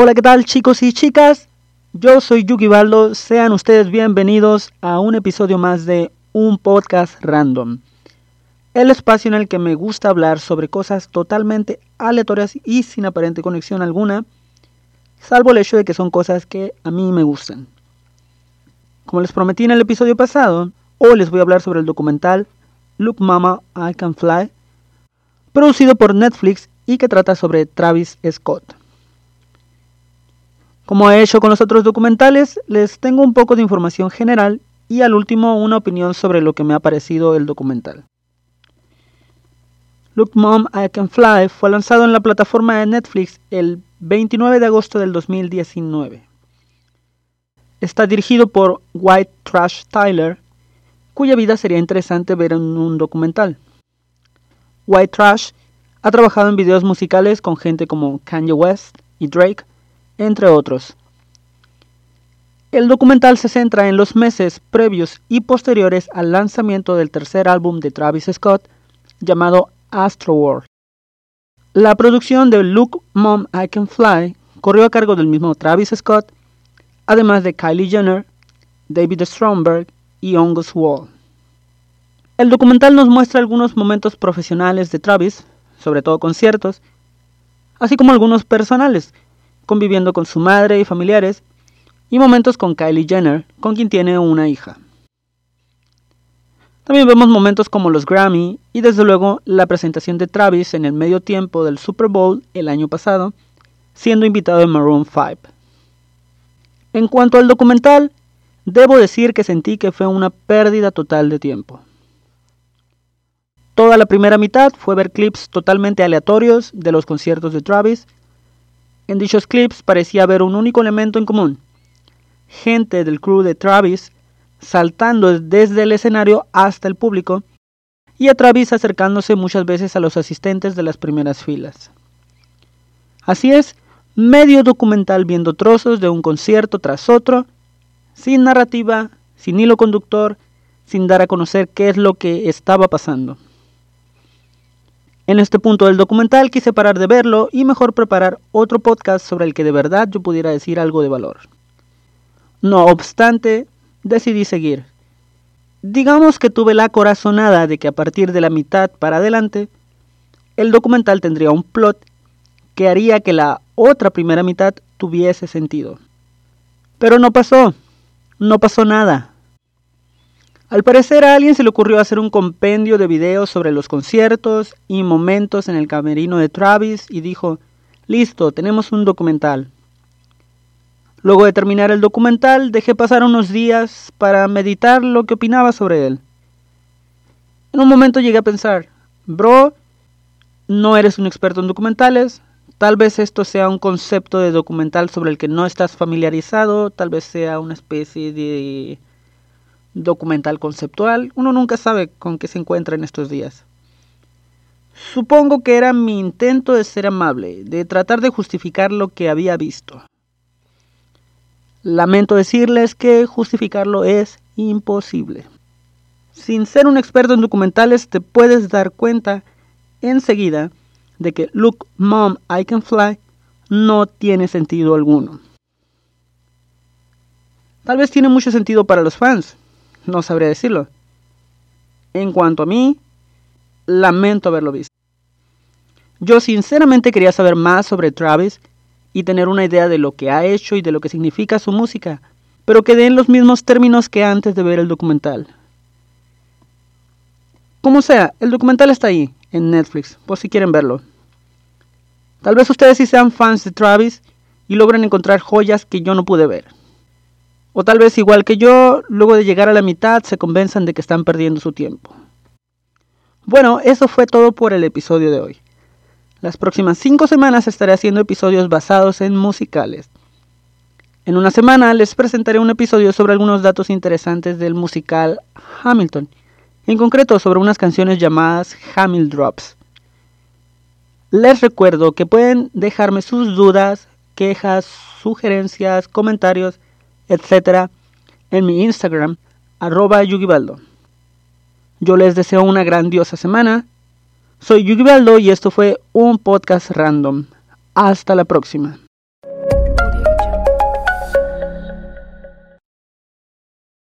Hola, ¿qué tal chicos y chicas? Yo soy Yuki Baldo, sean ustedes bienvenidos a un episodio más de un podcast random. El espacio en el que me gusta hablar sobre cosas totalmente aleatorias y sin aparente conexión alguna, salvo el hecho de que son cosas que a mí me gustan. Como les prometí en el episodio pasado, hoy les voy a hablar sobre el documental Look Mama, I Can Fly, producido por Netflix y que trata sobre Travis Scott. Como he hecho con los otros documentales, les tengo un poco de información general y al último una opinión sobre lo que me ha parecido el documental. Look Mom, I Can Fly fue lanzado en la plataforma de Netflix el 29 de agosto del 2019. Está dirigido por White Trash Tyler, cuya vida sería interesante ver en un documental. White Trash ha trabajado en videos musicales con gente como Kanye West y Drake, entre otros. El documental se centra en los meses previos y posteriores al lanzamiento del tercer álbum de Travis Scott, llamado Astroworld. La producción de Look Mom I Can Fly corrió a cargo del mismo Travis Scott, además de Kylie Jenner, David Stromberg y Angus Wall. El documental nos muestra algunos momentos profesionales de Travis, sobre todo conciertos, así como algunos personales, conviviendo con su madre y familiares, y momentos con Kylie Jenner, con quien tiene una hija. También vemos momentos como los Grammy y desde luego la presentación de Travis en el medio tiempo del Super Bowl el año pasado, siendo invitado en Maroon 5. En cuanto al documental, debo decir que sentí que fue una pérdida total de tiempo. Toda la primera mitad fue ver clips totalmente aleatorios de los conciertos de Travis, en dichos clips parecía haber un único elemento en común. Gente del crew de Travis saltando desde el escenario hasta el público y a Travis acercándose muchas veces a los asistentes de las primeras filas. Así es, medio documental viendo trozos de un concierto tras otro, sin narrativa, sin hilo conductor, sin dar a conocer qué es lo que estaba pasando. En este punto del documental quise parar de verlo y mejor preparar otro podcast sobre el que de verdad yo pudiera decir algo de valor. No obstante, decidí seguir. Digamos que tuve la corazonada de que a partir de la mitad para adelante, el documental tendría un plot que haría que la otra primera mitad tuviese sentido. Pero no pasó, no pasó nada. Al parecer a alguien se le ocurrió hacer un compendio de videos sobre los conciertos y momentos en el camerino de Travis y dijo, listo, tenemos un documental. Luego de terminar el documental dejé pasar unos días para meditar lo que opinaba sobre él. En un momento llegué a pensar, bro, no eres un experto en documentales, tal vez esto sea un concepto de documental sobre el que no estás familiarizado, tal vez sea una especie de documental conceptual, uno nunca sabe con qué se encuentra en estos días. Supongo que era mi intento de ser amable, de tratar de justificar lo que había visto. Lamento decirles que justificarlo es imposible. Sin ser un experto en documentales te puedes dar cuenta enseguida de que Look Mom I Can Fly no tiene sentido alguno. Tal vez tiene mucho sentido para los fans, no sabría decirlo. En cuanto a mí, lamento haberlo visto. Yo sinceramente quería saber más sobre Travis y tener una idea de lo que ha hecho y de lo que significa su música, pero quedé en los mismos términos que antes de ver el documental. Como sea, el documental está ahí, en Netflix, por si quieren verlo. Tal vez ustedes sí sean fans de Travis y logren encontrar joyas que yo no pude ver. O tal vez igual que yo, luego de llegar a la mitad se convenzan de que están perdiendo su tiempo. Bueno, eso fue todo por el episodio de hoy. Las próximas cinco semanas estaré haciendo episodios basados en musicales. En una semana les presentaré un episodio sobre algunos datos interesantes del musical Hamilton, en concreto sobre unas canciones llamadas Hamil Drops. Les recuerdo que pueden dejarme sus dudas, quejas, sugerencias, comentarios etcétera, en mi Instagram, arroba Yugibaldo. Yo les deseo una grandiosa semana. Soy Yugibaldo y esto fue un podcast random. Hasta la próxima.